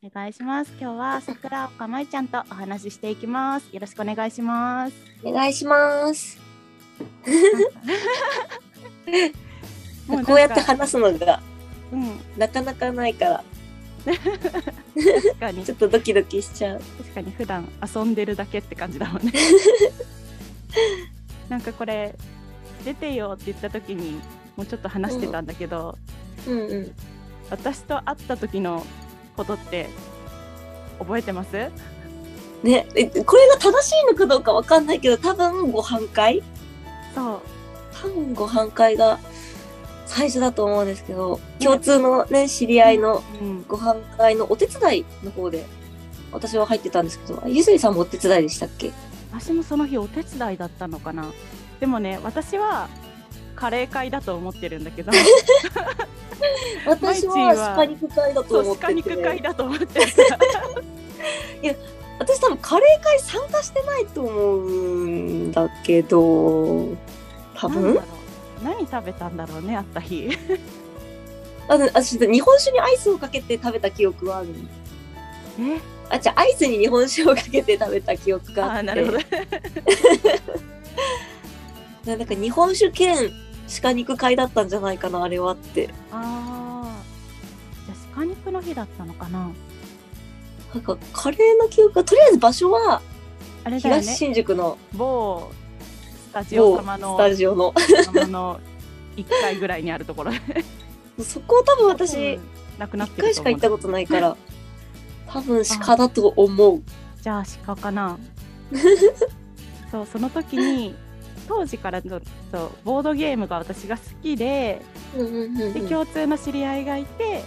お願いします。今日は桜岡舞ちゃんとお話ししていきます。よろしくお願いします。お願いします。もこうやって話すのがうん、なかなかないから、確かに ちょっとドキドキしちゃう。確かに普段遊んでるだけって感じだもんね。なんかこれ出てよって言った時にもうちょっと話してたんだけど、うんうん。私と会った時のことって覚えてます？ね、えこれが正しいのかどうかわかんないけど、多分ご飯会そう。多分ご飯会が最初だと思うんですけど、共通のね、知り合いのうん、ご飯会のお手伝いの方で、私は入ってたんですけど、あゆずりさんもお手伝いでしたっけ？私もその日お手伝いだったのかな。でもね、私はカレー会だと思ってるんだけど、私はは鹿肉会だと思ってて。鹿肉会だと思ってる。私多分カレー会参加してないと思うんだけど、多分？何食べたんだろうね、あった日。あの私日本酒にアイスをかけて食べた記憶はあるえ、あじゃあアイスに日本酒をかけて食べた記憶があってあーなるほど。な なんか日本酒兼鹿肉会だったんじゃないかなあれはってああ。じゃあ鹿肉の日だったのかな？なんかカレーの記憶がとりあえず場所はあれだよ東ね。新宿の某スタジオ某様のスタジオの様の一階ぐらいにあるところで。そこを多分私うんなくなっ一てると思う回しか行ったことないから 多分鹿だと思うじゃあ鹿かな そうその時に当時からちょっとボードゲームが私が好きででうん共通の知り合いがいて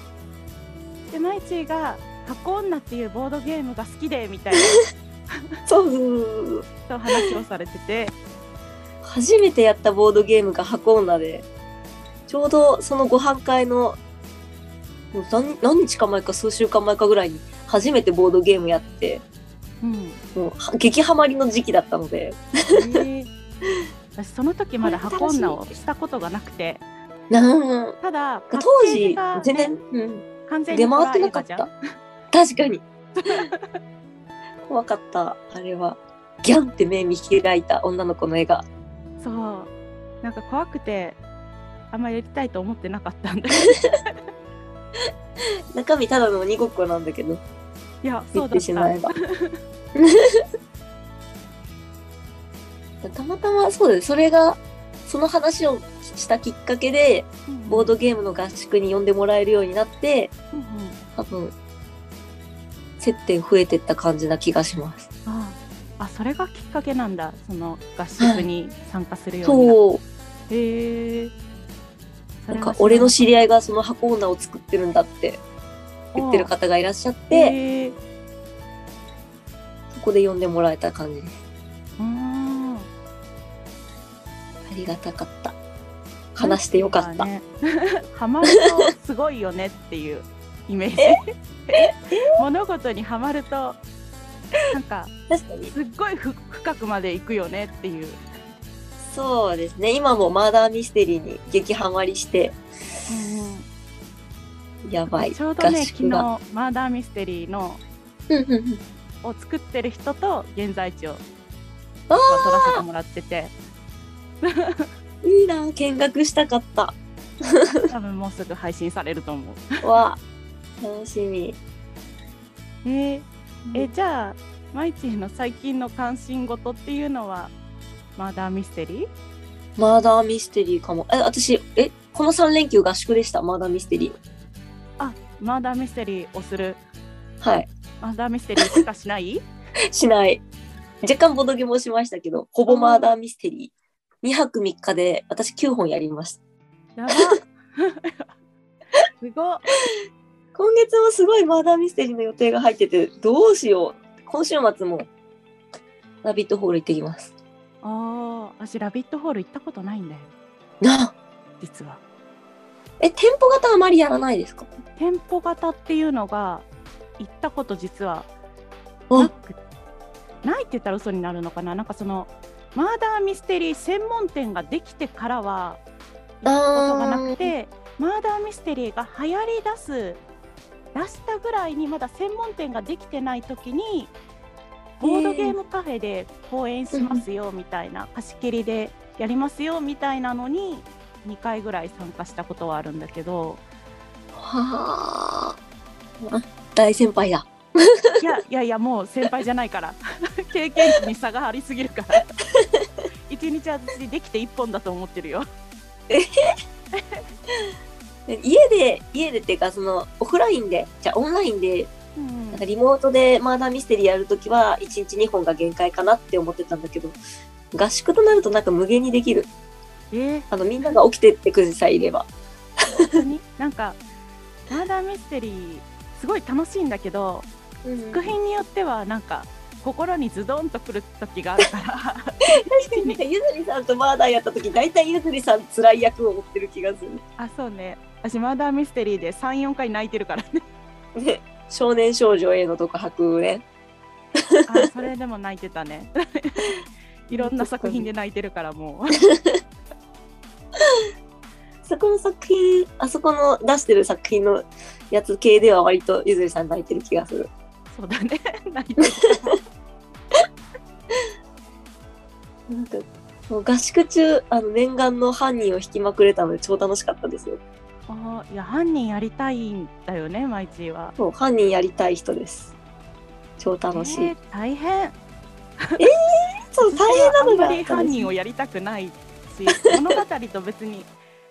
でマイチーが「箱女」っていうボードゲームが好きでみたいな。そうそう話をされてて。初めてやったボードゲームが箱女で、ちょうどそのご飯会の、もう何何日か前か数週間前かぐらいに初めてボードゲームやって、うん。もうは激ハマりの時期だったので、えー 私その時まだ箱女をしたことがなくてただ当時が、全ね然、うん、完全に出回ってなかった。確かに。怖かった、あれは。ギャンって目見開いた女の子の絵が。そうなんか怖くてあんまやりたいと思ってなかったんだ中身ただの鬼ごっこなんだけど、いやそうだったてしまえば。たまたまそうです。それが、その話をしたきっかけで、ボードゲームの合宿に呼んでもらえるようになって、うんうん。多分、接点増えてった感じな気がします。ああ。それがきっかけなんだ。その合宿に参加するようになっそう。てへえ。なんか、俺の知り合いがその箱女を作ってるんだって言ってる方がいらっしゃって、そこで呼んでもらえた感じです。りがたかった。話してよかった。ね ハマるとすごいよねっていうイメージ 物事にはまるとなんか。すっごいふ深くまで行くよねっていう、そうですね。今もマーダーミステリーに激ハマりして、やばい。ちょうどね合昨日。マーダーミステリーのうんうんうんを作ってる人と現在地をあ撮らせてもらっててーいいな見学したかった。多分もうすぐ配信されると思う。わ楽しみ。えーえじゃあマイチーの最近の関心事っていうのはマーダーミステリー？マーダーミステリーかも。え、私、え、この3連休合宿でした？マーダーミステリー。あマーダーミステリーをするはい。マーダーミステリーしかしない？しない。若干ボドゲもしましたけど、ほぼマーダーミステリー。2泊3日で私9本やりました。やば。すご。っ今月もすごいマーダーミステリーの予定が入ってて、どうしよう。今週末もラビットホール行ってきます。ああ私ラビットホール行ったことないんだよ。なあ。実は。え、店舗型あまりやらないですか？店舗型っていうのが行ったこと実はあなくないって言ったら嘘になるのかな。なんかそのマーダーミステリー専門店ができてからはことがなくてマーダーミステリーが流行り出す出したぐらいにまだ専門店ができてない時にボードゲームカフェで講演しますよみたいな、貸し切りでやりますよみたいなのに2回ぐらい参加したことはあるんだけどはあ。大先輩だ。いやいやいやもう先輩じゃないから経験値に差がありすぎるから 一日私できて1本だと思ってるよ。家で、家でっていうか、その、オフラインで、じゃあオンラインで、うんなんかリモートでマーダーミステリーやるときは、1日2本が限界かなって思ってたんだけど、合宿となるとなんか無限にできる。えーあの、みんなが起きてってくじさえいれば。本当に？なんかマーダーミステリーすごい楽しいんだけど作品によってはなんか心にズドンとくる時があるから。確かになんかゆずりさんとマーダーやった時大体ゆずりさん辛い役を持ってる気がする。あそうね。私マーダーミステリーで34回泣いてるからねね、少年少女への独白ね。あそれでも泣いてたね。いろんな作品で泣いてるからもう。そこの作品、あそこの出してる作品のやつ系では割とゆずりさん泣いてる気がする。そうだね。泣いてるなんか、合宿中、あの念願の犯人を引きまくれたので超楽しかったですよ。あいや犯人やりたいんだよねマイチーはもう犯人やりたい人です。超楽しい。えー大変そう、大変なのがあんまり犯人をやりたくないし物語と別に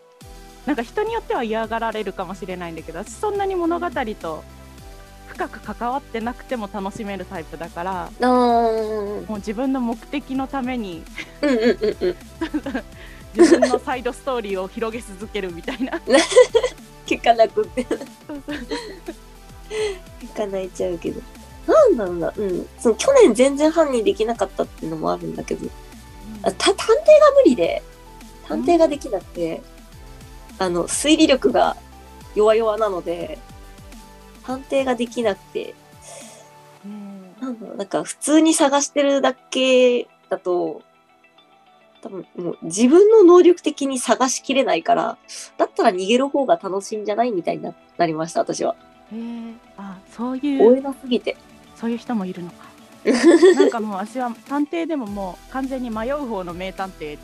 なんか人によっては嫌がられるかもしれないんだけど私そんなに物語と深く関わってなくても楽しめるタイプだからもう自分の目的のためにうんうんうんうん。自分のサイドストーリーを広げ続けるみたいな 結果なくって。そうそう結果泣いちゃうけど。なんだろうな。うん。その去年全然犯人できなかったっていうのもあるんだけど、あた探偵が無理で、探偵ができなくて、あの、推理力が弱々なので、探偵ができなくて、うんなんだろう、なんか普通に探してるだけだと、多分もう自分の能力的に探しきれないから、だったら逃げる方が楽しいんじゃないみたいにななりました、私は。へーあそういう追えなすぎて。そういう人もいるのか なんかもう私は探偵でももう完全に迷う方の名探偵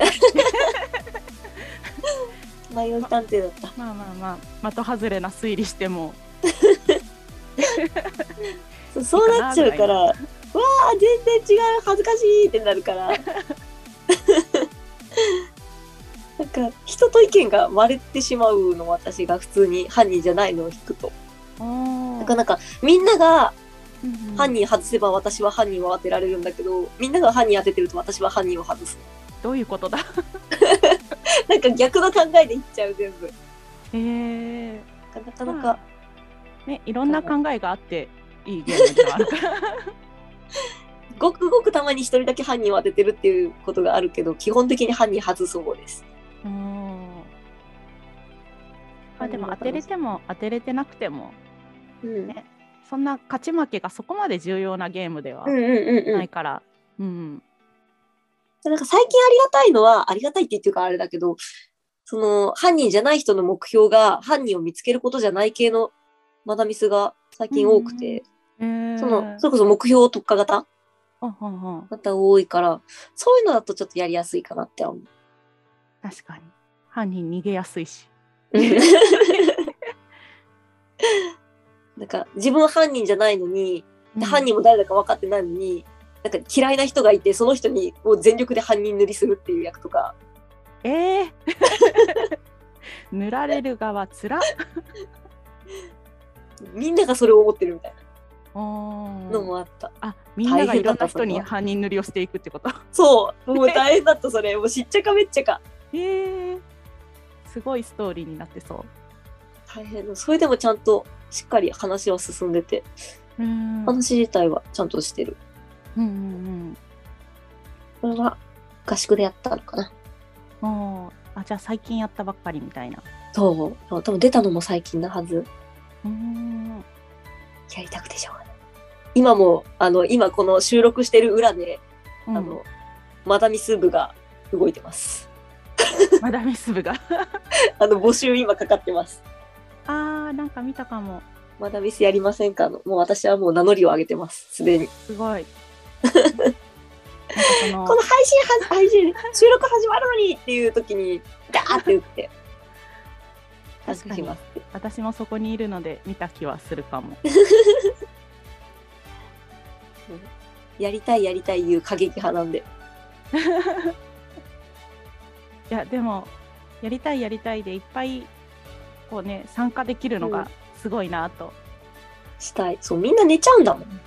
迷い探偵だった。まあまあまあ的外れな推理しても そうそうなっちゃうから、わあ、全然違う、恥ずかしいってなるから。なんか、人と意見が割れてしまうの、私が普通に犯人じゃないのを引くと。なかなか、みんなが犯人外せば私は犯人を当てられるんだけど、みんなが犯人当ててると私は犯人を外す。どういうことだ？なんか逆の考えでいっちゃう、全部。へえなかなか、まねいろんな考えがあっていいゲームではあるから。ごくごくたまに一人だけ犯人を当ててるっていうことがあるけど、基本的に犯人外す方です。うん。まあでも当てれても当てれてなくてもうん。ねそんな勝ち負けがそこまで重要なゲームではないから。うん。なんか最近ありがたいのは、ありがたいって言ってるかあれだけど、その、犯人じゃない人の目標が犯人を見つけることじゃない系のマダミスが最近多くて、へー。その、それこそ目標特化型ほんほんほん。型多いから、そういうのだとちょっとやりやすいかなって思う。確かに。犯人逃げやすいし。なんか、自分は犯人じゃないのに、で犯人人も誰だか分かってないのに、なんか嫌いな人がいて、その人にもう全力で犯人塗りするっていう役とか、えー。塗られる側つらっみんながそれを思ってるみたいなのもあった。あみんながいろんな人に犯人塗りをしていくってこと？そう、もう大変だった、それ。もうしっちゃかめっちゃか。えー、すごいストーリーになってそ大変だ。それでもちゃんとしっかり話は進んでて、ううん話自体はちゃんとしてる。うんうんこれは合宿でやったのかな。うんおーあじゃあ最近やったばっかりみたいなそう。多分出たのも最近なはず。うーんやりたくてしょうがない。今も、あの、今この収録してる裏で、うんあの、マダミス部が動いてます。マダミス部が？あの、募集今かかってます。あーなんか見たかもまだミスやりませんか？の。もう私はもう名乗りを上げてます。すでに。すごい。この配信は、配信、収録始まるのにっていう時に、ガーって打って。確かに。私もそこにいるので見た気はするかも。やりたいやりたい言う過激派なんで。いやでもやりたいやりたいでいっぱいこうね参加できるのうんがすごいなと。したい。そう、みんな寝ちゃうんだもん。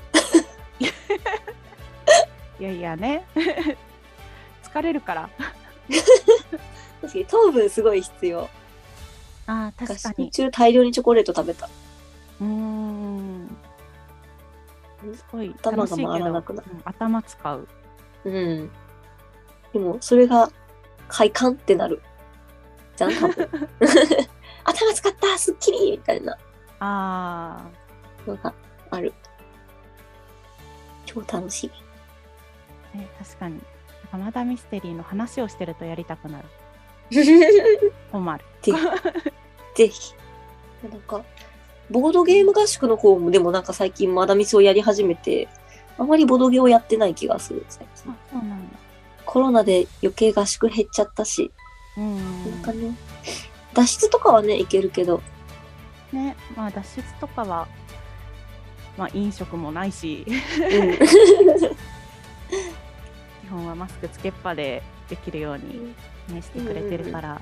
いやいやね 疲れるから。確かに糖分すごい必要。あー確かに。中大量にチョコレート食べた。うーん。すごい頭が回らなくなるうん頭使う。うん。でも、それが快感ってなる。じゃん、多分。頭使ったすっきりみたいなあのがある。超楽しい。あ、ね、確かに。なんかまだミステリーの話をしてるとやりたくなる。困る。ぜひ。ぜひ。なんか、ボードゲーム合宿の方もでもなんか最近まだミスをやり始めて、あまりボードゲーをやってない気がする、最近あ。そうなんだ。コロナで余計合宿減っちゃったし、うん。なんかね、脱出とかはね、いけるけど、ね、まあ脱出とかは、まあ飲食もないし、うん。基本はマスクつけっぱでできるように、ね、してくれてるから。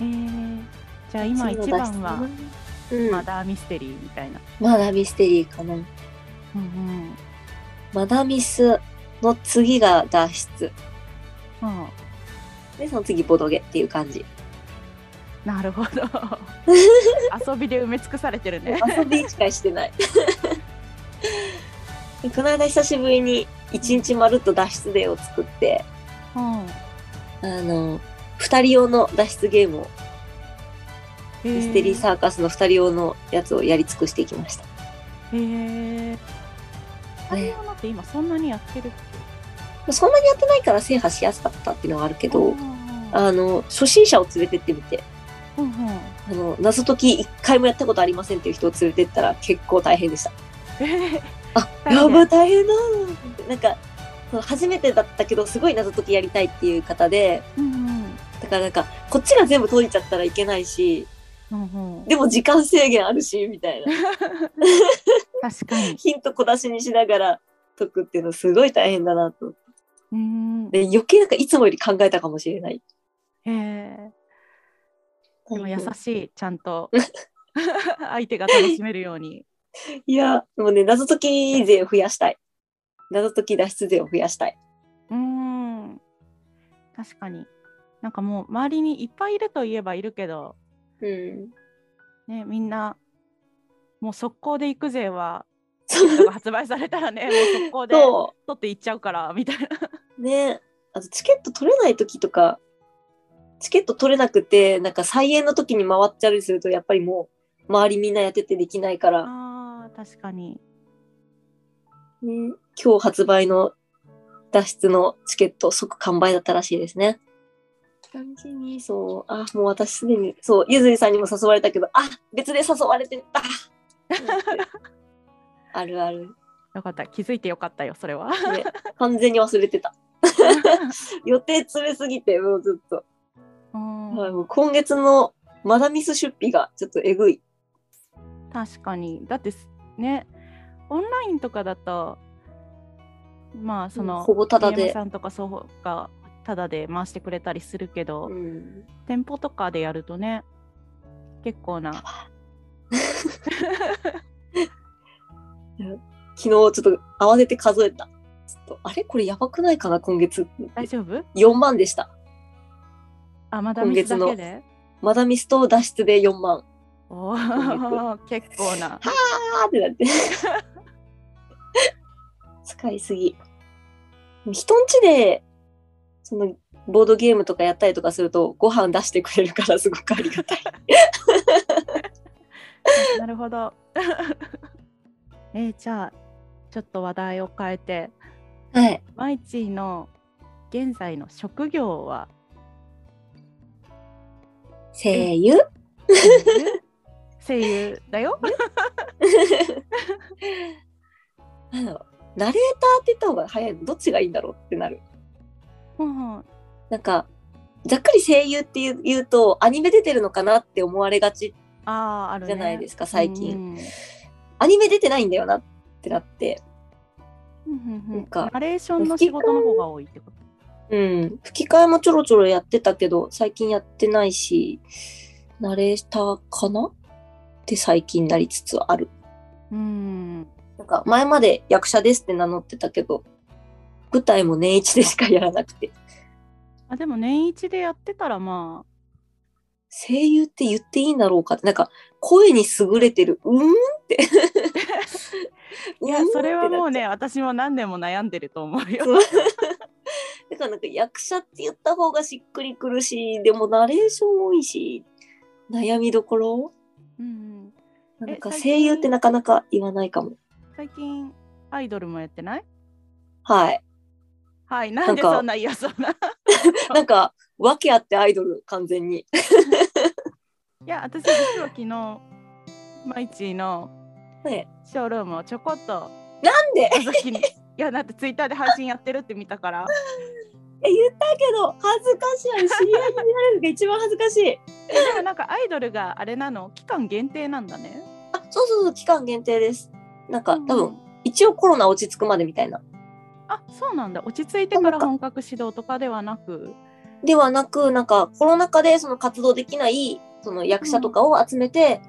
えー、じゃあ今一番はうん、マダーミステリーみたいな。まだミステリーかな。うんうん。マダミスの次が脱出。うんで、その次ボドゲっていう感じ。なるほど。遊びで埋め尽くされてるね。遊びしかしてない。でこの間久しぶりに一日まるっと脱出デーを作って、うん。あの、二人用の脱出ゲームを、ミステリーサーカスの二人用のやつをやり尽くしていきました。へえ。あれはって今そんなにやってるっそんなにやってないから制覇しやすかったっていうのはあるけけど、あの、初心者を連れてってみて、うんうん。あの、謎解き一回もやったことありませんっていう人を連れてったら結構大変でした。えー。あ、やば大変だ。なんか、初めてだったけど、すごい謎解きやりたいっていう方で、うんだからなんか、こっちが全部解いちゃったらいけないし、うんうんうんでも時間制限あるし、みたいな。確かに。ヒント小出しにしながら解くっていうのすごい大変だなと。うん。で、余計なんかいつもより考えたかもしれない。へえ。でも優しい、ちゃんと 相手が楽しめるように。いや、でもね、謎解き勢を増やしたい。謎解き脱出勢を増やしたい。うーん。確かに。なんかもう周りにいっぱいいるといえばいるけど、うん。ね、みんな、もう速攻で行くぜは、発売されたらね、もう速攻でそ取って行っちゃうから、みたいな。う。ね。あと、チケット取れない時とか、チケット取れなくて、なんか再演の時に回っちゃうりすると、やっぱりもう、周りみんなやっててできないから、ああ、確かに。ね、今日発売の脱出のチケット即完売だったらしいですね。感じに、そう、あ、もう私すでに、そう、ゆずりさんにも誘われたけど、あ、別で誘われてた。あるある、よかった。気づいてよかったよ、それは。ね。完全に忘れてた。予定詰めすぎて、もうずっと。うんはい、もう今月のマダミス出費がちょっとえぐい。確かに。だってすね、オンラインとかだと、まあ、その、ほぼタダで。さんとかそうがタダで回してくれたりするけど、うん、店舗とかでやるとね、結構な。昨日ちょっと慌てて数えた。ちょっとあれ？これやばくないかな今月。大丈夫？4万でした。あ、まだミスだけで？マダミスと脱出で4万。おー 結構な。あーってなって。使いすぎ。人んちで、その、ボードゲームとかやったりとかすると、ご飯出してくれるからすごくありがたい。なるほど。えーじゃあ、ちょっと話題を変えて、はい。マイチーの現在の職業は？声優？声優？だよ。なんだろうナレーターって言った方が早いの？どっちがいいんだろうってなる。うんうんなんか、ざっくり声優って言う言うと、アニメ出てるのかなって思われがち。あああるね。じゃないですか最近うんアニメ出てないんだよなってなって。うんうんうんなんかナレーションの仕事の方が多いってこと？うん。吹き替えもちょろちょろやってたけど、最近やってないし、ナレーターかな？って最近なりつつある。うん。なんか、前まで役者ですって名乗ってたけど、舞台も年一でしかやらなくて、あでも年一でやってたらま声優って言っていいんだろうかって、なんか、声に優れてる、うーんって。あ いや それはもうね私も何年も悩んでると思うよ。だからなんか役者って言った方がしっくりくるし、でもナレーション多いし、悩みどころ？うんうん、なんか声優ってなかなか言わないかも。最近アイドルもやってない？はい。はいなんでそんな嫌そうな？なんか、訳あってアイドル、完全に。いや私実は昨日マイチーのねショールームをちょこっとなんで？いやだってツイッターで配信やってるって見たからえ、言ったけど、恥ずかしい。知り合いになれるのが一番恥ずかしい。えでもなんかアイドルがあれなの？期間限定なんだね。あ、そうそうそう、期間限定です。なんか、うん多分、一応コロナ落ち着くまでみたいな。あそうなんだ落ち着いてから本格指導とかではなく？ではなく、なんか、コロナ禍でその活動できない、その役者とかを集めて、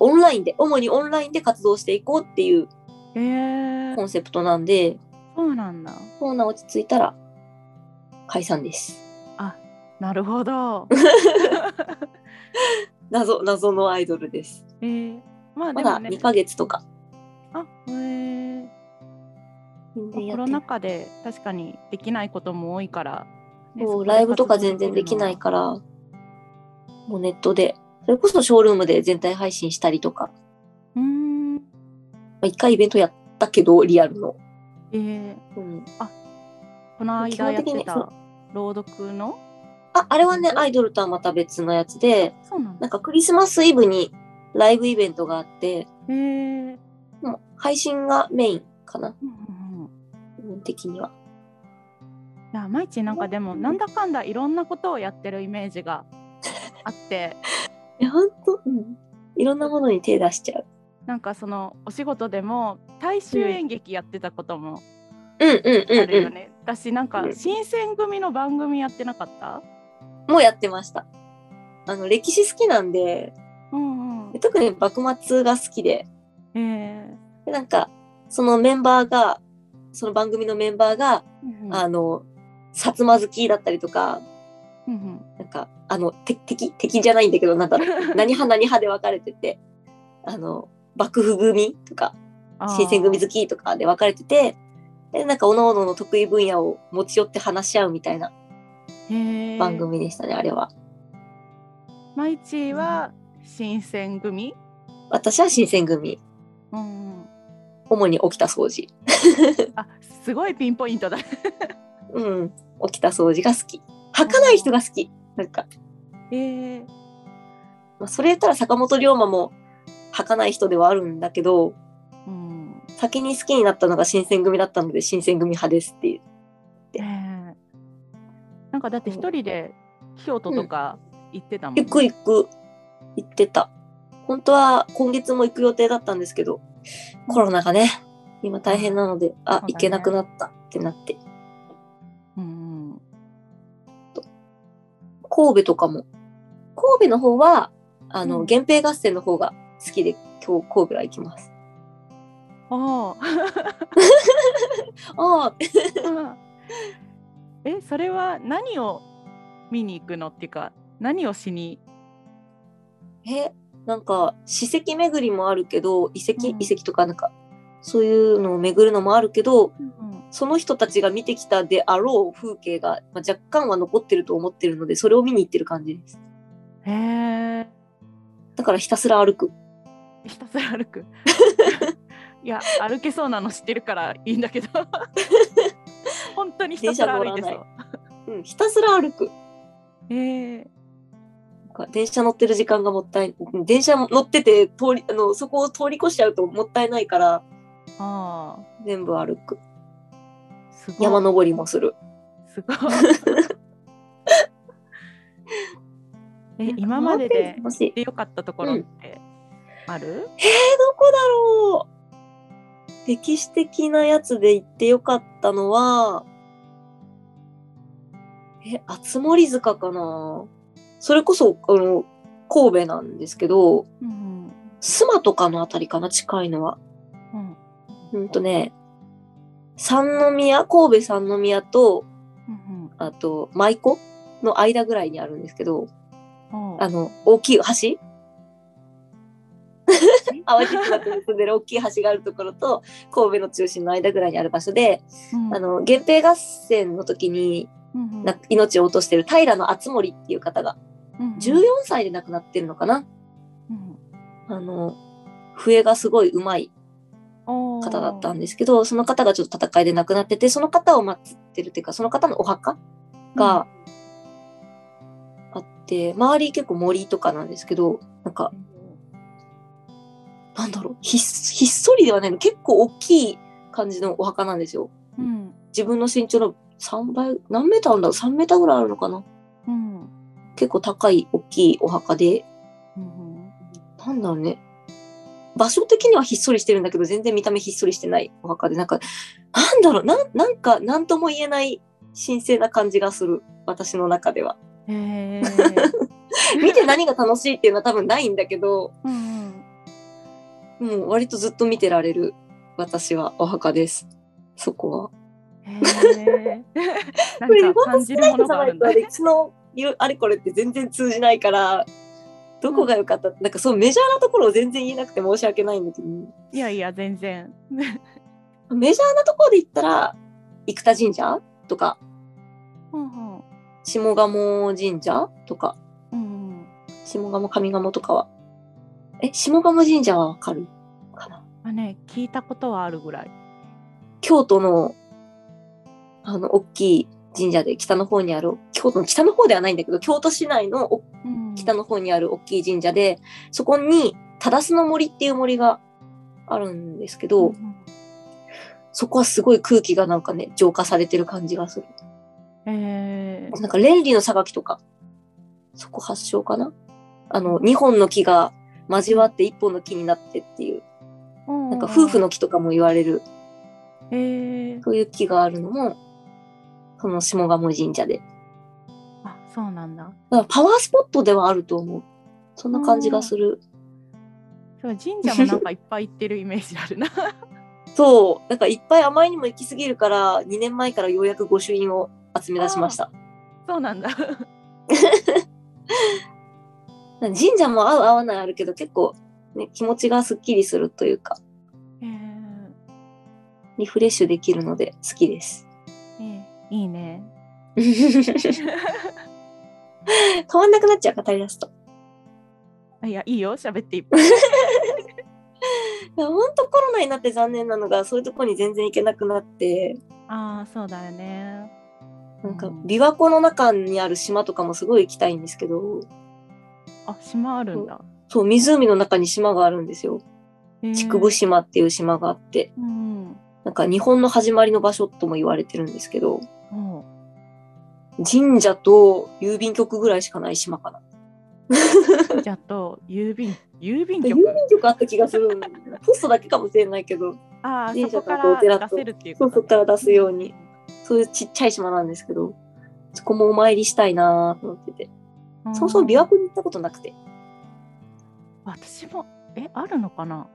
オンラインで、主にオンラインで活動していこうっていうえーコ、ンセプトなんで、そうなんだ。コロナ落ち着いたら、解散です。なるほど。謎、謎のアイドルです。えー、まあまだでもね。2ヶ月とか。あへー。全然やコロナ禍で確かにできないことも多いから、ねそうライブとか全然できないから、もうネットで、それこそショールームで全体配信したりとか、うーん。まあ、一回イベントやったけど、リアルの。えー、うん、この間やってた朗読の？あ、あれはね、アイドルとはまた別のやつで、そうなんだ。なんかクリスマスイブにライブイベントがあって、えー、配信がメインかな、うんうん的には。いや毎日なんかでもなんだかんだいろんなことをやってるイメージがあって え、ほんと？うん。いろんなものに手出しちゃう。なんかそのお仕事でも大衆演劇やってたこともうんうんうん、うあるよね。私なんかうん新選組の番組やってなかった？ん。もうやってました。あの、歴史好きなんで、うんうん。特に幕末が好きで、えーでなんか、そのメンバーが、その番組のメンバーが、うんうん。あの、薩摩好きだったりとか、うんうん。なんか、あの、て敵、敵じゃないんだけど、なんだろう、何派何派で分かれてて、あの、幕府組とか、新選組好きとかで分かれてて、で、なんか、各々の得意分野を持ち寄って話し合うみたいな番組でしたね、あれは。マイチーは新選組、私は新選組。うんうん、主に起きた掃除。あすごいピンポイントだ。うん。起きた掃除が好き。吐かない人が好き。なんか、えー、まあ、それ言ったら坂本龍馬も吐かない人ではあるんだけど、うん先に好きになったのが新選組だったので、新選組派ですっていう。えーなんかだって一人で京都とか行ってたもん、行く行く、行ってた。本当は今月も行く予定だったんですけど、コロナがね、今大変なので、あ、ね。行けなくなったってなって。うんうん。神戸とかも。神戸の方は、あの、うん。源平合戦の方が好きで、今日神戸は行きます。ああ。あ、あ。えそれは何を見に行くのっていうか何をしに？え、なんか、史跡巡りもあるけど、遺跡、うん。遺跡とかなんか、そういうのを巡るのもあるけど、うんその人たちが見てきたであろう風景が、まあ、若干は残ってると思ってるので、それを見に行ってる感じです。へえだからひたすら歩く。ひたすら歩く。いや歩けそうなの知ってるからいいんだけど。本当にひたすら歩いてそう。うん、ひたすら歩く。へえか電車乗ってる時間がもったい電車乗ってて通りあのそこを通り越しちゃうともったいないからあ全部歩く。山登りもする。すごい。え、今までで楽しい。行ってよかったところってある、えー、どこだろう？歴史的なやつで行ってよかったのは、え、あつ森塚かな？それこそ、あの、神戸なんですけど、うんとかのあたりかな近いのは。うん。うんとね、三宮、神戸三宮と、うんあと、舞妓の間ぐらいにあるんですけど、うん。あの、大きい橋？淡路島と結んでる大きい橋があるところと、神戸の中心の間ぐらいにある場所で、うん。あの、源平合戦の時にうんな命を落としてる平敦盛っていう方が、うん14歳で亡くなってるのかな？うん。あの、笛がすごい上手い方だったんですけど、その方がちょっと戦いで亡くなってて、その方を祀ってるっていうか、その方のお墓があって、周り結構森とかなんですけど、なんか、なんだろう、ひっひっそりではないの、結構大きい感じのお墓なんですよ。うん。自分の身長の3倍、何メーターあるんだろう ?3 メーターぐらいあるのかな？うん結構高い、大きいお墓で、うんなんだろうね。場所的にはひっそりしてるんだけど、全然見た目ひっそりしてないお墓で、なんか、なんだろう、なんなんか、なんとも言えない神聖な感じがする。私の中では。見て何が楽しいっていうのは多分ないんだけど、うんうんもう割とずっと見てられる私はお墓です。そこは。へー なんか感じるものがあるんだ。あれこれって全然通じないから、どこが良かった？なんかそうメジャーなところを全然言えなくて申し訳ないんだけど、いやいや全然。メジャーなところで言ったら、生田神社？とか、うんうん。下鴨神社？とか、うん。下鴨上鴨とかは。え、下鴨神社はわかる？かな？あね聞いたことはあるぐらい。京都の、あの、大きい神社で北の方にある、京都の北の方ではないんだけど、京都市内の北の方にある大きい神社で、そこに、忠須の森っていう森があるんですけど、うんそこはすごい空気がなんかね、浄化されてる感じがする。へー。なんか、蓮理の榊とか、そこ発祥かな？あの、二本の木が交わって一本の木になってっていう、なんか夫婦の木とかも言われる、へー。そういう木があるのも、その下鴨神社で。あそうなんだ。だからパワースポットではあると思う。そんな感じがする。そう神社もなんかいっぱい行ってるイメージあるな。そう。なんかいっぱい甘いにも行きすぎるから、2年前からようやく御朱印を集め出しました。そうなんだ。神社も合う合わないあるけど、結構、ね、気持ちがすっきりするというか、へーリフレッシュできるので好きです。えーいいね。変わんなくなっちゃう、語り出すと。あいやいいよ喋っていっぱい。ほんとコロナになって残念なのが、そういうとこに全然行けなくなって、ああそうだよね。なんかうん琵琶湖の中にある島とかもすごい行きたいんですけど、あ島あるんだ。そう、湖の中に島があるんですよ。筑後島っていう島があって、うんなんか日本の始まりの場所とも言われてるんですけど、うん神社と郵便局ぐらいしかない島かな。じゃあと郵便 郵便郵局。便局あった気がするんポストだけかもしれないけど、神社とかお寺とそうことそこから出すように。そういうちっちゃい島なんですけど、そこもお参りしたいなと思ってて。うんそもそも琵琶湖に行ったことなくて。私もえあるのかな？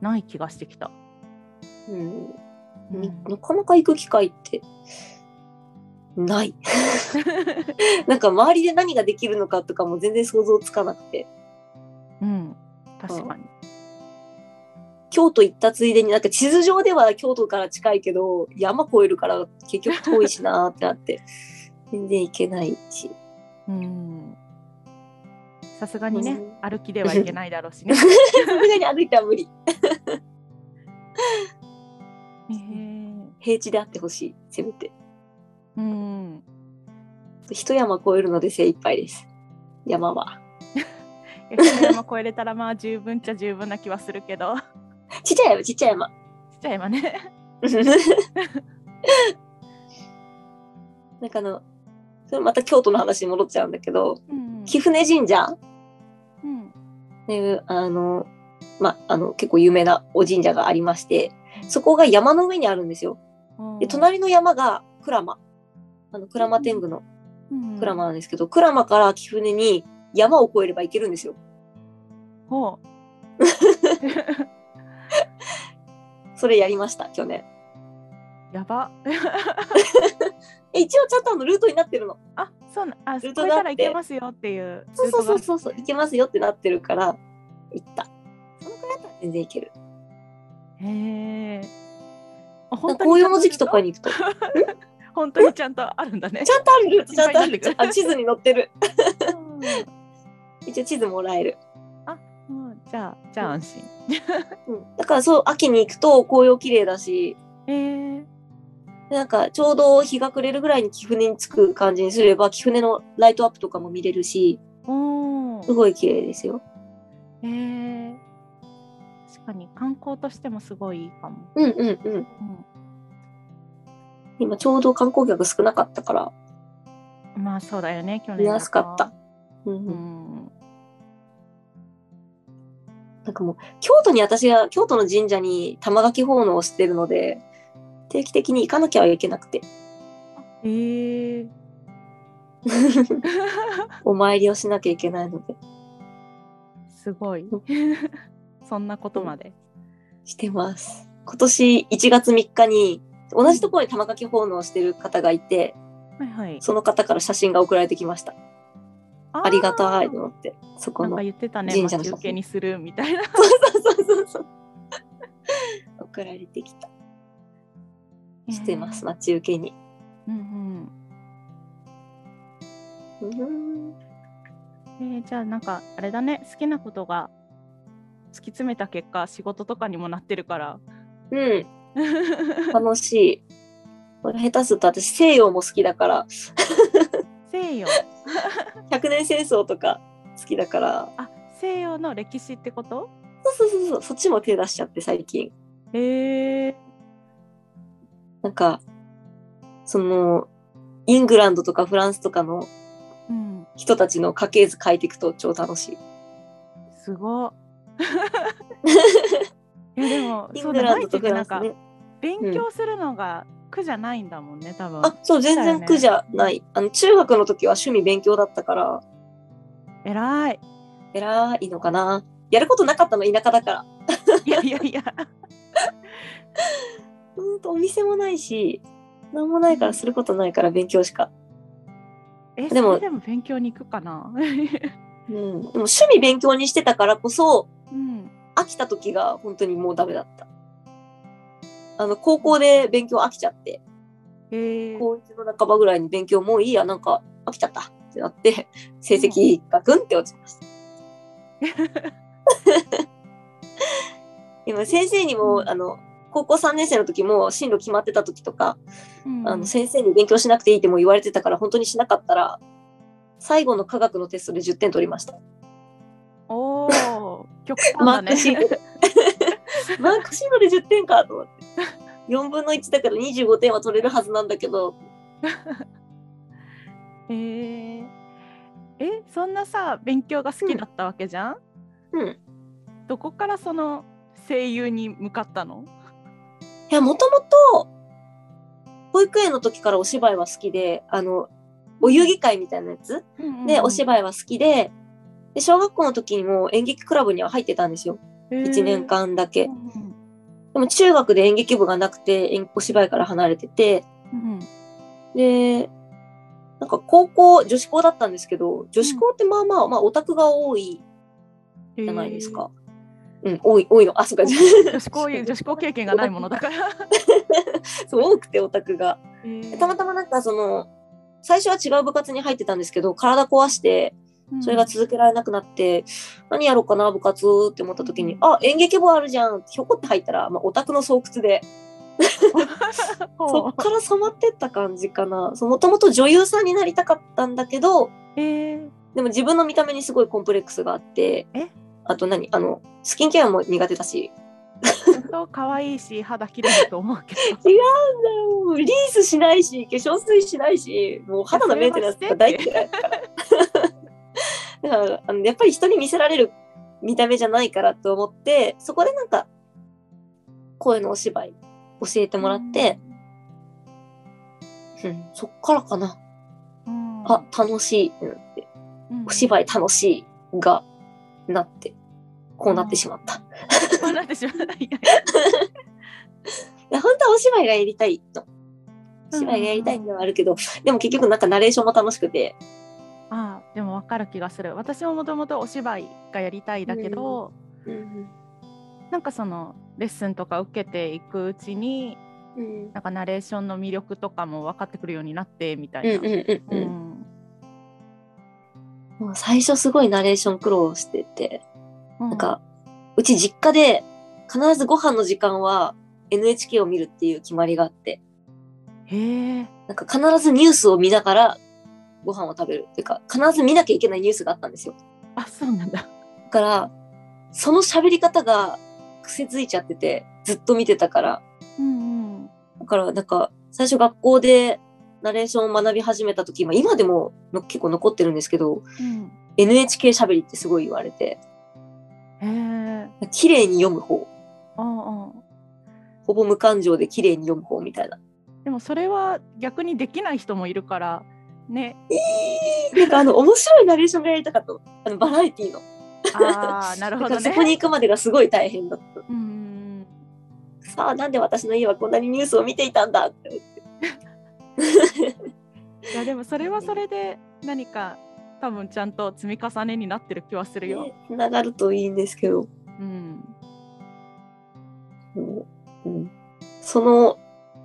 ない気がしてきた。うんうんになかなか行く機会って、ない。なんか周りで何ができるのかとかも全然想像つかなくて。うん確かに。京都行ったついでになんか地図上では京都から近いけど山越えるから結局遠いしなーってなって 全然行けないしうんさすがにね、うん歩きではいけないだろうしね。さすがに歩いては無理平地であってほしいせめて。うん。一山越えるので精一杯です。山は。吉野山越えれたらまあ十分っちゃ十分な気はするけど。ちっちゃい山、ちっちゃい山。ちっちゃい山ね。なんかあの、それまた京都の話に戻っちゃうんだけど、うん貴船神社っうん。ていう、あの、まあ、あの、結構有名なお神社がありまして、そこが山の上にあるんですよ。うんで、隣の山が鞍馬。あの、鞍馬天狗のうん鞍馬なんですけど、鞍馬から貴船に山を越えれば行けるんですよ。ほう それやりました、去年。やばえ 一応ちゃんとあのルートになってるの。あそうなあルートがあっていけますよっていうそうそうそううそうそう、行けますよってなってるから、行った。そのくらいだったら全然行ける。へえ紅葉の時期とかにに行くと。本当にちゃんとあるんだね。ちゃんとある。ちゃんとある。あ地図に載ってる。うん。一応地図もらえる。うんじゃあじゃあ安心。うん、だからそう、秋に行くと紅葉綺麗だし、えー、なんかちょうど日が暮れるぐらいに貴船に着く感じにすれば、貴船のライトアップとかも見れるし、すごい綺麗ですよ。えー、確かに観光としてもすごいいいかも、うんうんうん。うん、今ちょうど観光客少なかったから、まあそうだよね去年見だと。やすかった。うんううん、んなんかもう、京都に私が、京都の神社に玉垣奉納をしてるので、定期的に行かなきゃいけなくて、えー、お参りをしなきゃいけないので、すごい そんなことまで。してます。今年1月3日に、同じところに玉垣奉納してる方がいて、はいはい。その方から写真が送られてきました。あありがたいーと思って、そこの神社の写真。にするみたいな。そうそうそうそう。送られてきた。してます、待ち受けに。うんうん。うん。えーじゃあなんかあれだね。好きなことが突き詰めた結果仕事とかにもなってるから。うん、楽しい。これ下手すると私西洋も好きだから、西洋？百年戦争とか好きだから、あ西洋の歴史ってこと？そうそうそうそう、そっちも手出しちゃって最近。へえなんか、その、イングランドとかフランスとかのうん。人たちの家系図書いていくと超楽しい。すごいやでもそうだ毎グランドと日なんか。勉強するのが苦じゃないんだもんね多分あ、そう、全然苦じゃない。あの、中学の時は趣味勉強だったから、偉い偉いのかな。やることなかったの田舎だから。いやいやいやうーんと、お店もないし、なんもないからすることないから勉強しか。えでもでも勉強に行くかな？うん。でも趣味勉強にしてたからこそ、うん飽きた時が本当にもうダメだった。あの、高校で勉強飽きちゃって、高1の半ばぐらいに勉強もういいや、なんか飽きちゃったってなって、成績がグンって落ちました。今、先生にも、あの、高校3年生の時も進路決まってた時とか、うんあの先生に勉強しなくていいっても言われてたから本当にしなかったら最後の科学のテストで10点取りました。おお極端マだね。ークシートマークシートで10点かと思って。4分の1だから25点は取れるはずなんだけど、えー、えそんなさ勉強が好きだったわけじゃん、うん。どこからその声優に向かったの？いや、もともと、保育園の時からお芝居は好きで、あの、お遊戯会みたいなやつ？で、お芝居は好きで、で、小学校の時にも演劇クラブには入ってたんですよ。1年間だけ。うんでも中学で演劇部がなくて、演お芝居から離れてて、うんで、なんか高校、女子校だったんですけど、女子校ってまあまあ、まあオタクが多いじじゃないですか。うん、多い、多いの。あ、そっか、女子校女子校経験がないものだから。そう、多くてオタクが。えーたまたまなんかその、最初は違う部活に入ってたんですけど、体壊して、それが続けられなくなって、何やろうかな、部活って思った時に、あ、演劇部あるじゃん。ひょこって入ったら、まあ、オタクの巣窟で、ほそうっから染まってった感じかな。もともと女優さんになりたかったんだけど、えー。でも自分の見た目にすごいコンプレックスがあってえ？あと何？あのスキンケアも苦手だし。本当？可愛いし肌綺麗だと思うけど。違うんだよ。リースしないし化粧水しないしもう肌のメンテナンスが大嫌い。だからだからあのやっぱり人に見せられる見た目じゃないからと思ってそこでなんか声のお芝居教えてもらって、うん、そっからかな。うん。あ楽しいってなってうん。お芝居楽しいがなってこうなってしまった。こうなってしまった いや本当はお芝居がやりたいの。お芝居がやりたいのはあるけど、でも結局なんかナレーションも楽しくて、でも分かる気がする。私ももともとお芝居がやりたいだけど、うんなんかそのレッスンとか受けていくうちにうん。なんかナレーションの魅力とかも分かってくるようになってみたいな。うんうんうんううん。んもう最初すごいナレーション苦労してて、うん。なんかうち実家で必ずご飯の時間は NHK を見るっていう決まりがあって、へえなんか必ずニュースを見ながらご飯を食べる。っていうか、必ず見なきゃいけないニュースがあったんですよ。あそうなんだ。だから、その喋り方が癖ついちゃってて、ずっと見てたから、うんうん。だからなんか最初学校でナレーションを学び始めた時、まあ、今でもの結構残ってるんですけど、うん、NHK 喋りってすごい言われて、へえ。綺麗に読む方、ああほぼ無感情で綺麗に読む方みたいな。でもそれは逆にできない人もいるからねなんかあの面白いナレーションがやりたかったの。あのバラエティーの。ああ なるほどねそこ。に行くまでがすごい大変だった。うんうんさあなんで私の家はこんなにニュースを見ていたんだって思って。いやでもそれはそれで何か多分ちゃんと積み重ねになってる気はするよ。ねつながるといいんですけど。うんその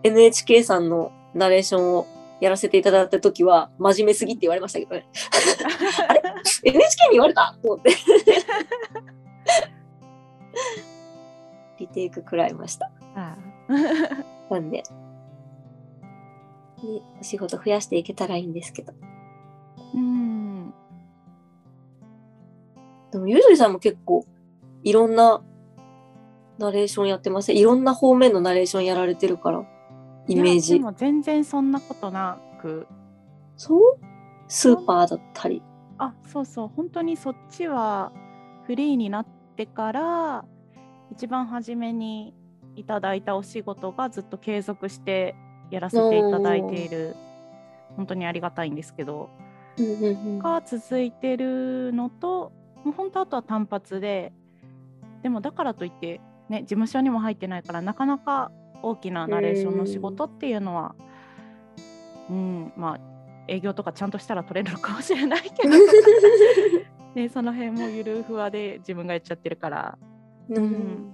NHK さんのナレーションをやらせていただいた時は真面目すぎって言われましたけどね。あれ ?NHK に言われたと思って。リテイク食らいました。あなんで、ね、お仕事増やしていけたらいいんですけど。うんでも、ゆずりさんも結構いろんなナレーションやってません？いろんな方面のナレーションやられてるから、イメーいやでジ。も全然そんなことなく。そう？スーパーだったり。あそうそう。本当にそっちはフリーになってから一番初めにいただいたお仕事がずっと継続してやらせていただいている。本当にありがたいんですけど。が続いてるのともう本当あとは単発で。でもだからといってね事務所にも入ってないからなかなか大きなナレーションの仕事っていうのはうんまあ営業とかちゃんとしたら取れるのかもしれないけど。ね、その辺もゆるふわで自分がやっちゃってるから。うん。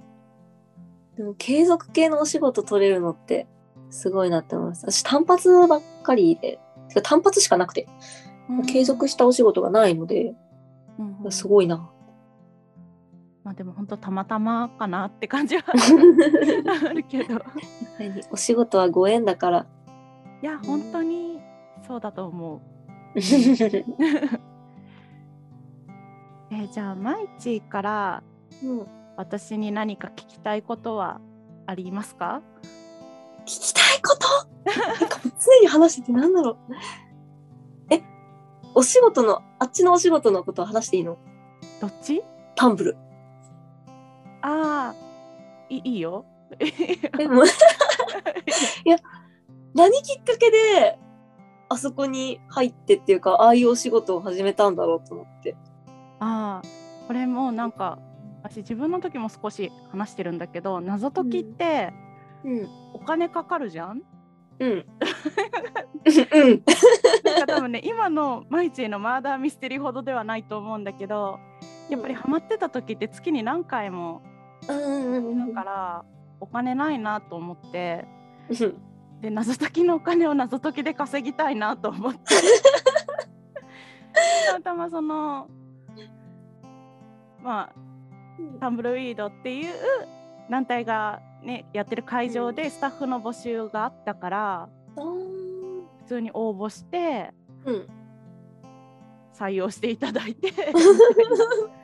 でも継続系のお仕事取れるのってすごいなって思います。私単発ばっかりで、単発しかなくて、継続ししたお仕事がないので、うんうん。すごいな。まあでも本当たまたまかなって感じは あるけど。お仕事はご縁だから。いや本当にそうだと思う。えーじゃあマイチーからうん私に何か聞きたいことはありますか？聞きたいこと？なんかもうついに話しててなんだろう。え、お仕事の、あっちのお仕事のことを話していいの？どっち？タンブル。ああいいいよ。え、もういや、何きっかけで、あそこに入ってっていうか、ああいうお仕事を始めたんだろうと思って。ああこれもなんか私自分の時も少し話してるんだけど謎解きってうん。お金かかるじゃん、うん。うん。なんか多分ね今のマイチーのマーダーミステリーほどではないと思うんだけどやっぱりハマってた時って月に何回もうん。だからお金ないなと思ってうん。で謎解きのお金を謎解きで稼ぎたいなと思って たまたまそのまあタンブルウィードっていう団体がねやってる会場でスタッフの募集があったからうん。普通に応募してうん。採用していただいて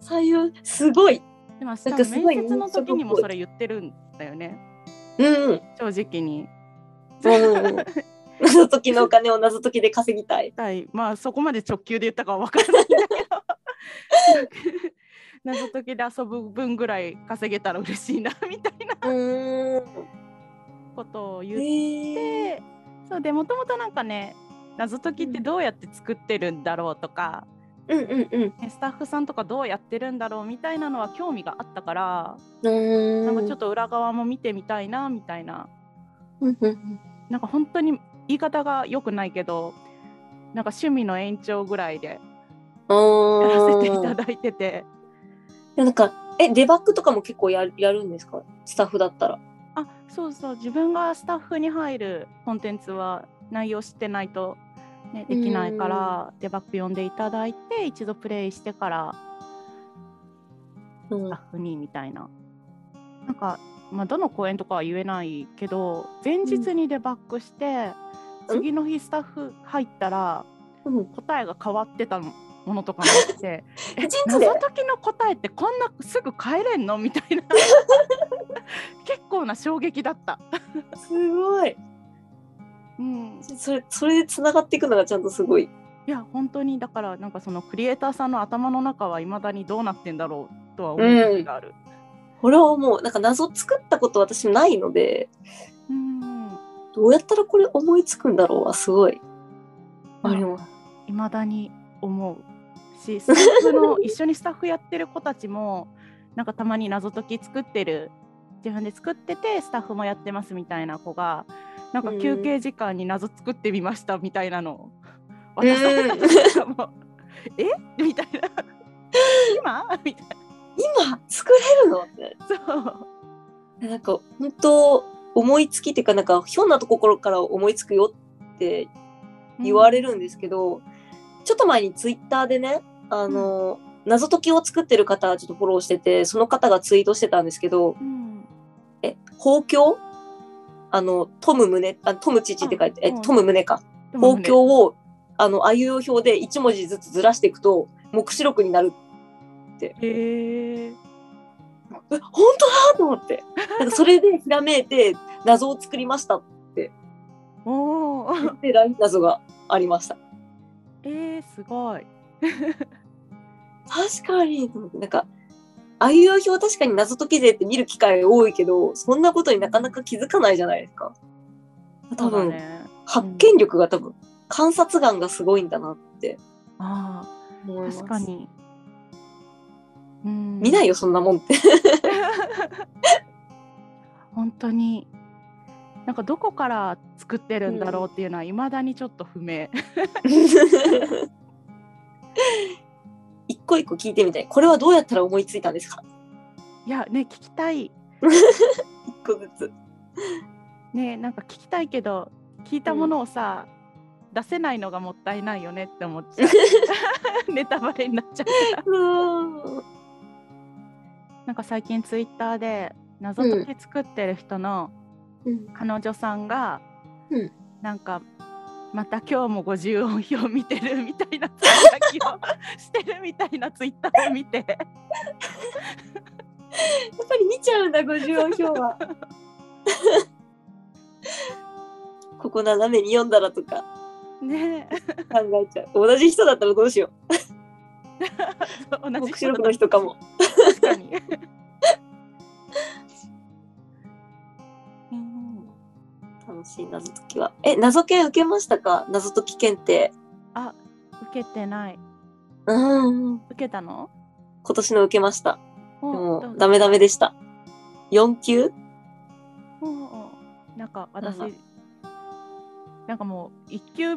採用すごい。でもしなんかもかすごい面接の時にもそれ言ってるんだよねうんうん。正直に。うん謎解きのお金を謎解きで稼ぎたい。は いまあそこまで直球で言ったかは分からないんだけど謎解きで遊ぶ分ぐらい稼げたら嬉しいなみたいなうん。ことを言っへえ。てそうでもともとなんかね謎解きってどうやって作ってるんだろうとか、うんうんうん。ねスタッフさんとかどうやってるんだろうみたいなのは興味があったから、うん。なんかちょっと裏側も見てみたいなみたいなうんうんなんか本当に言い方が良くないけどなんか趣味の延長ぐらいでうん。やらせていただいててなんか、え、デバッグとかも結構やるやるんですか？スタッフだったら。あそうそう自分がスタッフに入るコンテンツは内容知ってないと、ね、できないからデバッグ読んでいただいて一度プレイしてからうんスタッフにみたいな。なんか、まあ、どの公演とかは言えないけど前日にデバッグして、うん次の日スタッフ入ったらうん。答えが変わってたものとかもあって え謎解きの答えってこんなすぐ変えれんの？みたいな 結構な衝撃だった。すごい。うん、それ、それで繋がっていくのがちゃんとすごい。いや本当にだからなんかそのクリエイターさんの頭の中はいまだにどうなってんだろうとは思う時がある。これはもう、なんか謎作ったこと私ないので、うんどうやったらこれ思いつくんだろうはすごい。あります。いまだに思うしスタッフの一緒にスタッフやってる子たちも なんかたまに謎解き作ってる自分で作っててスタッフもやってますみたいな子がなんか休憩時間に謎作ってみましたみたいなの。を渡されたりとかも、えみたいな。今？みたい今、作れるの？って。なそう。なんか、本当思いつきっていうか、なんか、ひょんなところから思いつくよって言われるんですけど、ちょっと前にツイッターでね、あの、謎解きを作ってる方、ちょっとフォローしてて、その方がツイートしてたんですけど、うん。え、包協あの、トム胸、あトム父って書いて、え、うんトム胸か。包協を、あの、あいうえお表で1文字ずつずらしていくと、目視録になる。へええ、本当だと思って。なんかそれでひらめいて、謎を作りましたっおーて、LINE 謎がありました。えー、すごい確かに、なんか、あいう表確かに謎解き勢って見る機会多いけど、そんなことになかなか気づかないじゃないですか。多分、ね発見力が多分、観察眼がすごいんだなってああ思います。確か。にうん見ないよ、そんなもんって。本当になんかどこから作ってるんだろうっていうのはいまだにちょっと不明。一個一個聞いてみたい。これはどうやったら思いついたんですか？いやね聞きたい。一個ずつ。ねなんか聞きたいけど聞いたものをさ、出せないのがもったいないよねって思っちゃうネタバレになっちゃうなんか最近ツイッターで謎解き作ってる人のうん。彼女さんが、うん。なんかまた今日も50音表見てるみたいなつぶやきをしてるみたいなツイッターを見てやっぱり見ちゃうんだ、50音表は。ここ斜めに読んだらとかね考えちゃう。同じ人だったらどうしよう。同じ目視録の人かも。確かに。楽しい謎解きは。え、謎検受けましたか？謎解き検定。あ受けてないうん。受けたの？今年の受けました。も、ダメダメでした。4級？なんか私なんなんかもう一級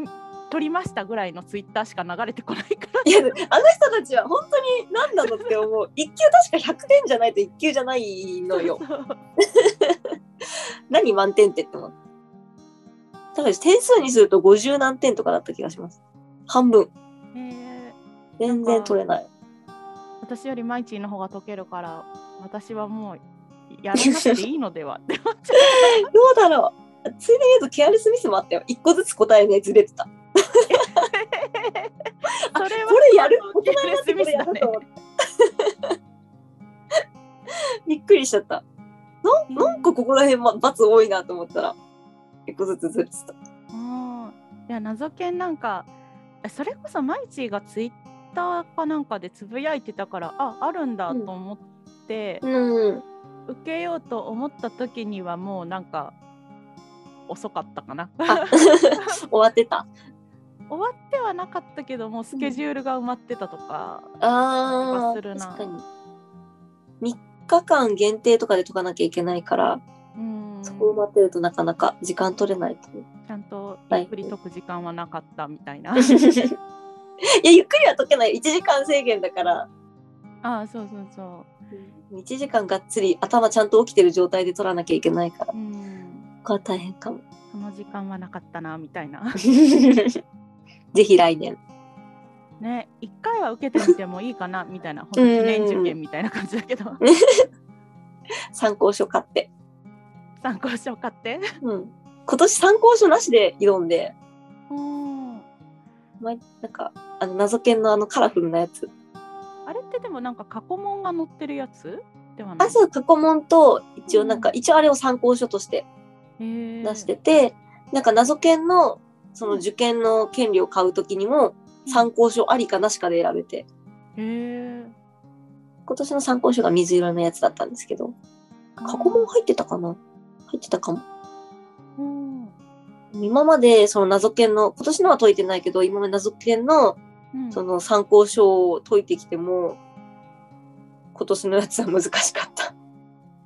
取りましたぐらいのツイッターしか流れてこないからいや、あの人たちは本当に何なのって思う。1級確か100点じゃないと1級じゃないのよ。何満点ってって思う。だから点数にすると50何点とかだった気がします。半分。えー全然取れない。私よりマイチーの方が解けるから私はもうやらなくていいのでは？どうだろうついでに言うとケアレスミスもあったよ。1個ずつ答えのやつ出てた。それはこれやる？大ケ人になってこれやると思って。びっくりしちゃった。ななんかここら辺、ま、罰多いなと思ったら、一個ずつずれてた。うんいや謎研なんかえそれこそマイチーがツイッターかなんかでつぶやいてたからああるんだと思って、うん。受けようと思った時にはもうなんか遅かったかな 終わってた。終わってはなかったけどもうスケジュールが埋まってたとか、ああ、気がするな確かに。3日間限定とかで解かなきゃいけないから、うんそこ埋まってるとなかなか時間取れないと。ちゃんとはいゆっくり解く時間はなかったみたいな いや、ゆっくりは解けない。1時間制限だから、ああそうそうそう1時間がっつり頭ちゃんと起きてる状態で取らなきゃいけないから、こうんこは大変かも。その時間はなかったなみたいな ぜひ来年。ね一回は受けてみてもいいかなみたいな本当記念受験みたいな感じだけど 参考書買って。参考書買って。うん。今年参考書なしで挑んで、うん。前なんか、あの、謎研のあのカラフルなやつ。あれってでもなんか過去問が載ってるやつではない？あ、そう、過去問と、一応なんか、一応あれを参考書として出してて、なんか謎研の、その受験の権利を買うときにも、参考書ありかなしかで選べて、今年の参考書が水色のやつだったんですけど、過去問入ってたかな？入ってたかも。うん今までその謎研の、今年のは解いてないけど、今まで謎研のうんその参考書を解いてきても、今年のやつは難しかった。あ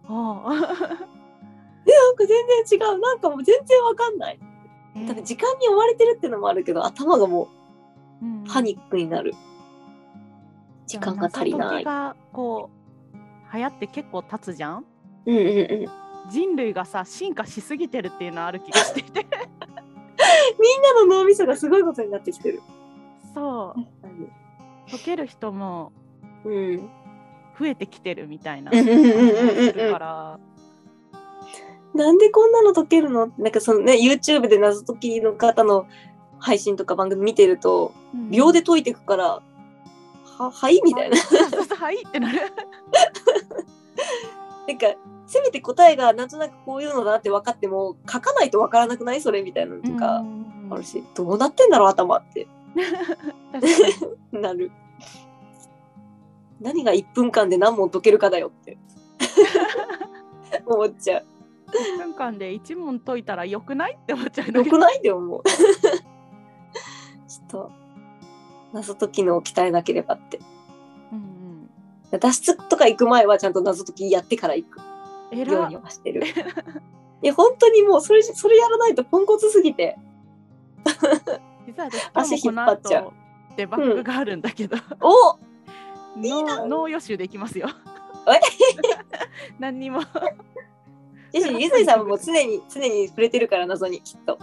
あ なんか全然違う。なんかもう全然わかんない。多分時間に追われてるってのもあるけど、頭がもうんうパニックになる。時間が足りない。がこう流行って結構経つじゃん？うんうんうん。人類がさ進化しすぎてるっていうのある気がしていて。みんなの脳みそがすごいことになってきてる。そう。解ける人もうん。増えてきてるみたいなうんうんうんうんうん感じがするから。なんでこんなの解けるの？ってなんかそのね、YouTube で謎解きの方の配信とか番組見てると、うん。秒で解いていくから、は、はい？みたいな。はい？ってなる。なんか、せめて答えがなんとなくこういうのだなって分かっても、書かないと分からなくないそれみたいなのとかうんあるし、どうなってんだろう頭ってなる。何が1分間で何問解けるかだよって 思っちゃう。1分間で1問解いたらよくないって思っちゃうよくないって思う。ちょっと、謎解きのを鍛えなければって。うん脱出とか行く前はちゃんと謎解きやってから行くうん、よう偉にはしてる。いや、本当にもうそれ、それやらないとポンコツすぎて。実は私足引っ張っちゃう後デバッグがあるんだけど、お 脳脳予習できますよ。え？何にも。ゆずいさんも常に、常に触れてるから謎に、きっと。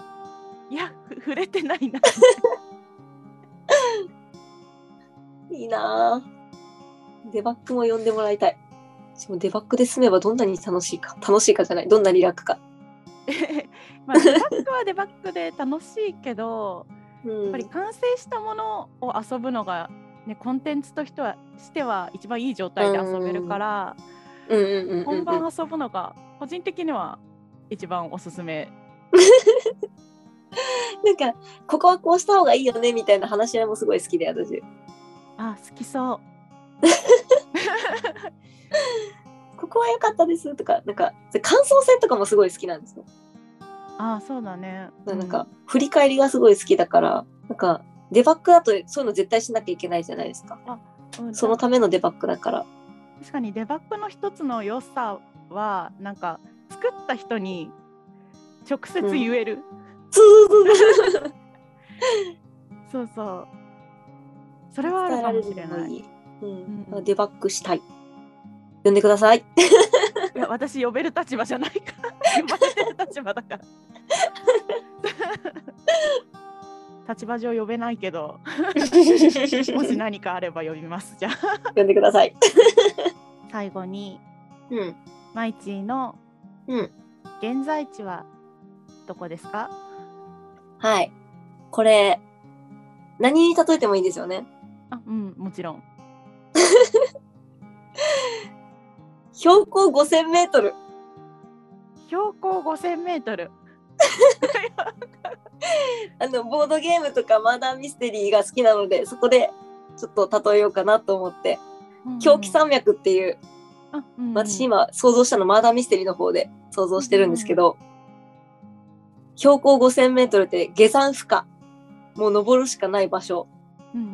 いや、ふ触れてないな。いいなぁ。デバッグも呼んでもらいたい。しかもデバッグで済めばどんなに楽しいか。楽しいかじゃない。どんなに楽か。まあ、デバッグはデバッグで楽しいけど、うん。やっぱり完成したものを遊ぶのが、ね、コンテンツとしてはしては一番いい状態で遊べるから、本番遊ぶのが個人的には一番おすすめ。なんか、ここはこうした方がいいよね、みたいな話し合いもすごい好きで、私。あ、好きそう。ここは良かったですとか、なんか、感想戦とかもすごい好きなんですよ。あ、そうだね。なんか、振り返りがすごい好きだから、なんか、デバッグだとそういうの絶対しなきゃいけないじゃないですか。うん、そのためのデバッグだから。確かにデバッグの一つの良さはなんか作った人に直接言える、ツーそうそうそれはあるかもしれない。うんうんデバッグしたい。呼んでください。や私呼べる立場じゃないから呼ばれてる立場だから 立場上呼べないけど もし何かあれば呼びますじゃあ呼んでください。最後にうん。マイチーのうん。現在地はどこですか？はい。これ、何に例えてもいいですよね。あうんもちろん標高5000メートル。標高5000メートル。あの、ボードゲームとかマーダーミステリーが好きなので、そこでちょっと例えようかなと思って、狂気山脈っていう、あうん私今想像したのマーダーミステリーの方で想像してるんですけど、標高5000メートルって下山不可。もう登るしかない場所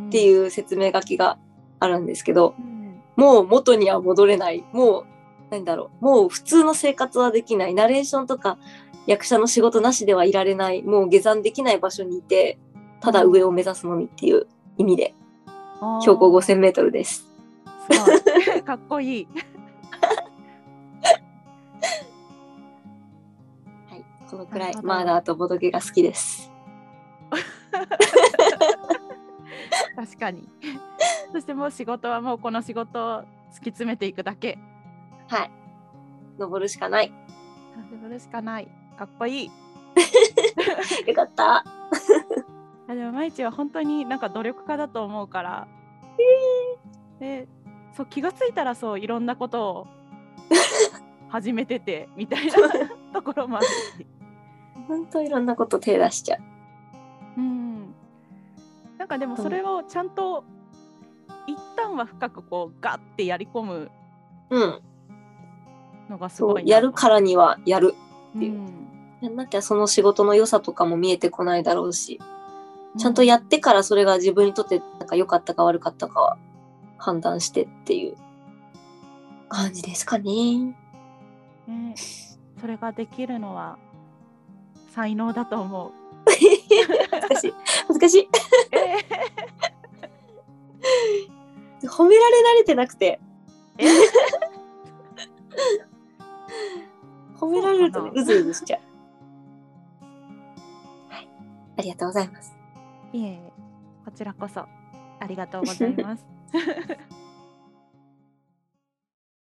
ってういう説明書きがあるんですけど、んうん。もう元には戻れない。もう、なんだろう。もう普通の生活はできない。ナレーションとか役者の仕事なしではいられない。もう下山できない場所にいて、ただ上を目指すのみっていう意味で、標高5000メートルです。かっこいい はい。このくらいマーダーとボドゲが好きです。確かにそしてもう仕事はもうこの仕事を突き詰めていくだけはい。登るしかない。それしかないかっこいい よかった。あでも毎日は本当になんか努力家だと思うから、でそう気がついたらそういろんなことを 始めててみたいなところもあるし、ほんといろんなこと手出しちゃう。うん、なんかでもそれをちゃんと一旦は深くこうガッてやり込むうん。のがすそう、ごいなやるからにはやる。っていうやんなきゃその仕事の良さとかも見えてこないだろうし、ちゃんとやってからそれが自分にとってなんか良かったか悪かったかは判断してっていう感じですかね。ねそれができるのは才能だと思う。難しい。難しい。え褒められ慣れてなくて。え褒められるとね、うずうずしちゃう。はい。ありがとうございます。いえいえこちらこそありがとうございます。